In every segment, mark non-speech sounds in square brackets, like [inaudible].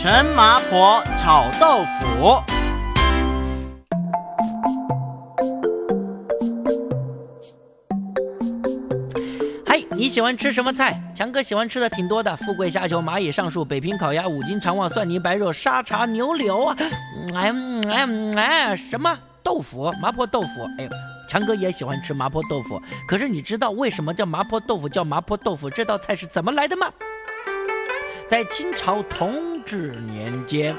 陈麻婆炒豆腐。嗨，你喜欢吃什么菜？强哥喜欢吃的挺多的，富贵虾球、蚂蚁上树、北平烤鸭、五斤肠旺、蒜泥白肉、沙茶牛柳啊，哎哎哎，什么豆腐？麻婆豆腐？哎呦，强哥也喜欢吃麻婆豆腐。可是你知道为什么叫麻婆豆腐叫麻婆豆腐？这道菜是怎么来的吗？在清朝同治年间，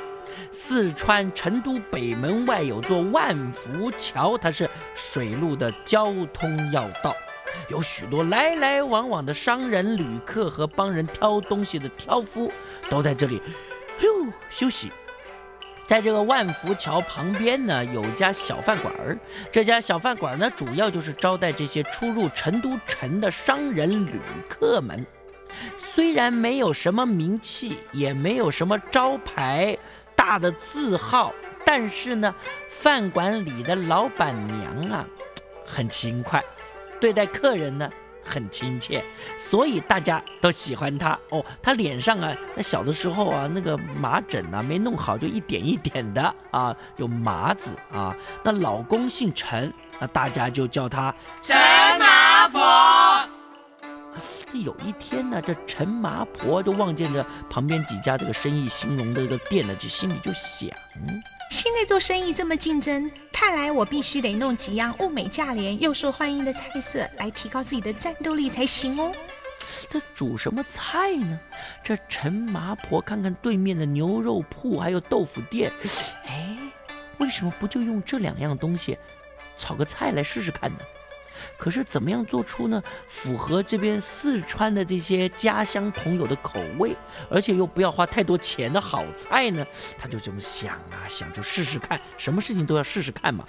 四川成都北门外有座万福桥，它是水路的交通要道。有许多来来往往的商人、旅客和帮人挑东西的挑夫都在这里，哟休息。在这个万福桥旁边呢，有家小饭馆儿。这家小饭馆呢，主要就是招待这些出入成都城的商人、旅客们。虽然没有什么名气，也没有什么招牌大的字号，但是呢，饭馆里的老板娘啊，很勤快。对待客人呢很亲切，所以大家都喜欢他哦。他脸上啊，那小的时候啊，那个麻疹啊没弄好，就一点一点的啊，有麻子啊。那老公姓陈，那大家就叫他陈麻。有一天呢，这陈麻婆就望见这旁边几家这个生意兴隆的这个店呢，就心里就想。现在做生意这么竞争，看来我必须得弄几样物美价廉又受欢迎的菜色，来提高自己的战斗力才行哦。他煮什么菜呢？这陈麻婆看看对面的牛肉铺还有豆腐店，哎，为什么不就用这两样东西炒个菜来试试看呢？可是怎么样做出呢符合这边四川的这些家乡朋友的口味，而且又不要花太多钱的好菜呢？他就这么想啊想，就试试看，什么事情都要试试看嘛。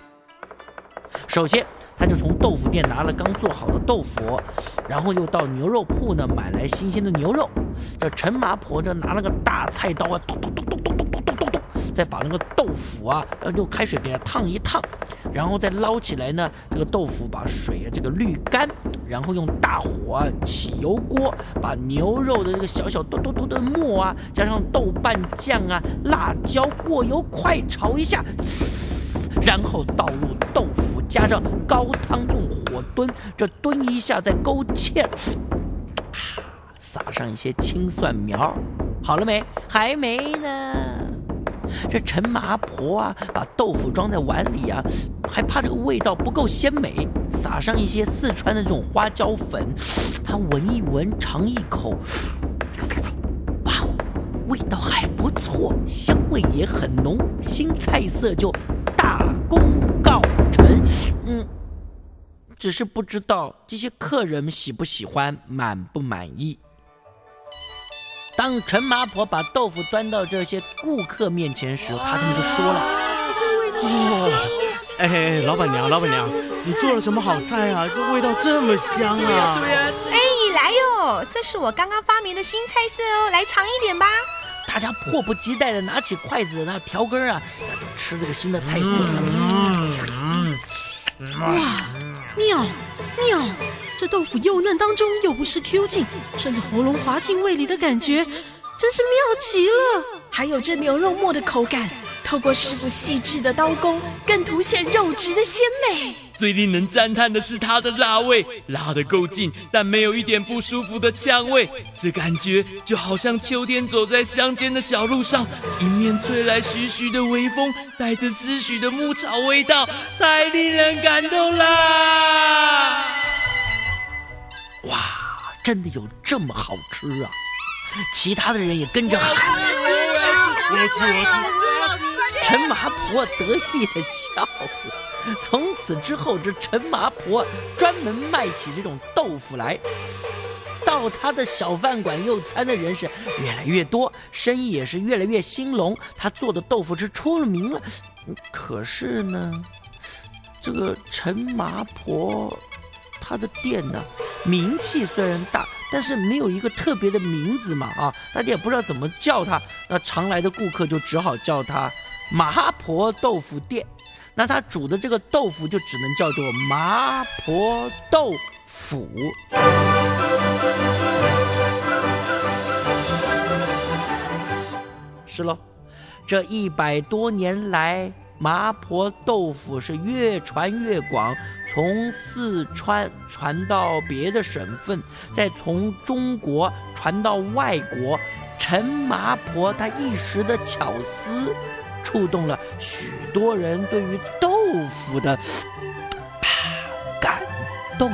首先，他就从豆腐店拿了刚做好的豆腐，然后又到牛肉铺呢买来新鲜的牛肉。这陈麻婆这拿了个大菜刀啊，咚咚咚咚咚咚咚咚咚，再把那个豆腐啊用开水给它烫一烫。然后再捞起来呢，这个豆腐把水啊这个滤干，然后用大火啊起油锅，把牛肉的这个小小嘟嘟嘟的沫啊，加上豆瓣酱啊、辣椒过油快炒一下，然后倒入豆腐，加上高汤用火炖，这炖一下再勾芡，撒上一些青蒜苗，好了没？还没呢。这陈麻婆啊，把豆腐装在碗里啊，还怕这个味道不够鲜美，撒上一些四川的这种花椒粉。他闻一闻，尝一口，哇，味道还不错，香味也很浓，新菜色就大功告成。嗯，只是不知道这些客人喜不喜欢，满不满意。当陈麻婆把豆腐端到这些顾客面前时，他们就说了：“哇，哎，老板娘，老板娘，你做了什么好菜啊？这味道这么香啊！哎，来哟，这是我刚刚发明的新菜色哦，来尝一点吧。”大家迫不及待的拿起筷子，那调羹啊，吃这个新的菜色。哇，妙妙！这豆腐又嫩当中又不失 Q 劲，顺着喉咙滑进胃里的感觉，真是妙极了。还有这牛肉末的口感，透过师傅细致的刀工，更凸显肉质的鲜美。最令人赞叹的是它的辣味，辣得够劲，但没有一点不舒服的呛味。这感觉就好像秋天走在乡间的小路上，迎面吹来徐徐的微风，带着丝许的牧草味道，太令人感动啦！真的有这么好吃啊！其他的人也跟着喊。我吃，我吃。陈麻婆得意的笑了。从此之后，这陈麻婆专门卖起这种豆腐来。到他的小饭馆用餐的人是越来越多，生意也是越来越兴隆。他做的豆腐是出了名了。可是呢，这个陈麻婆。他的店呢，名气虽然大，但是没有一个特别的名字嘛啊，大家也不知道怎么叫他。那常来的顾客就只好叫他麻婆豆腐店。那他煮的这个豆腐就只能叫做麻婆豆腐。是喽。这一百多年来，麻婆豆腐是越传越广，从四川传到别的省份，再从中国传到外国。陈麻婆她一时的巧思，触动了许多人对于豆腐的 [tsk] 感动。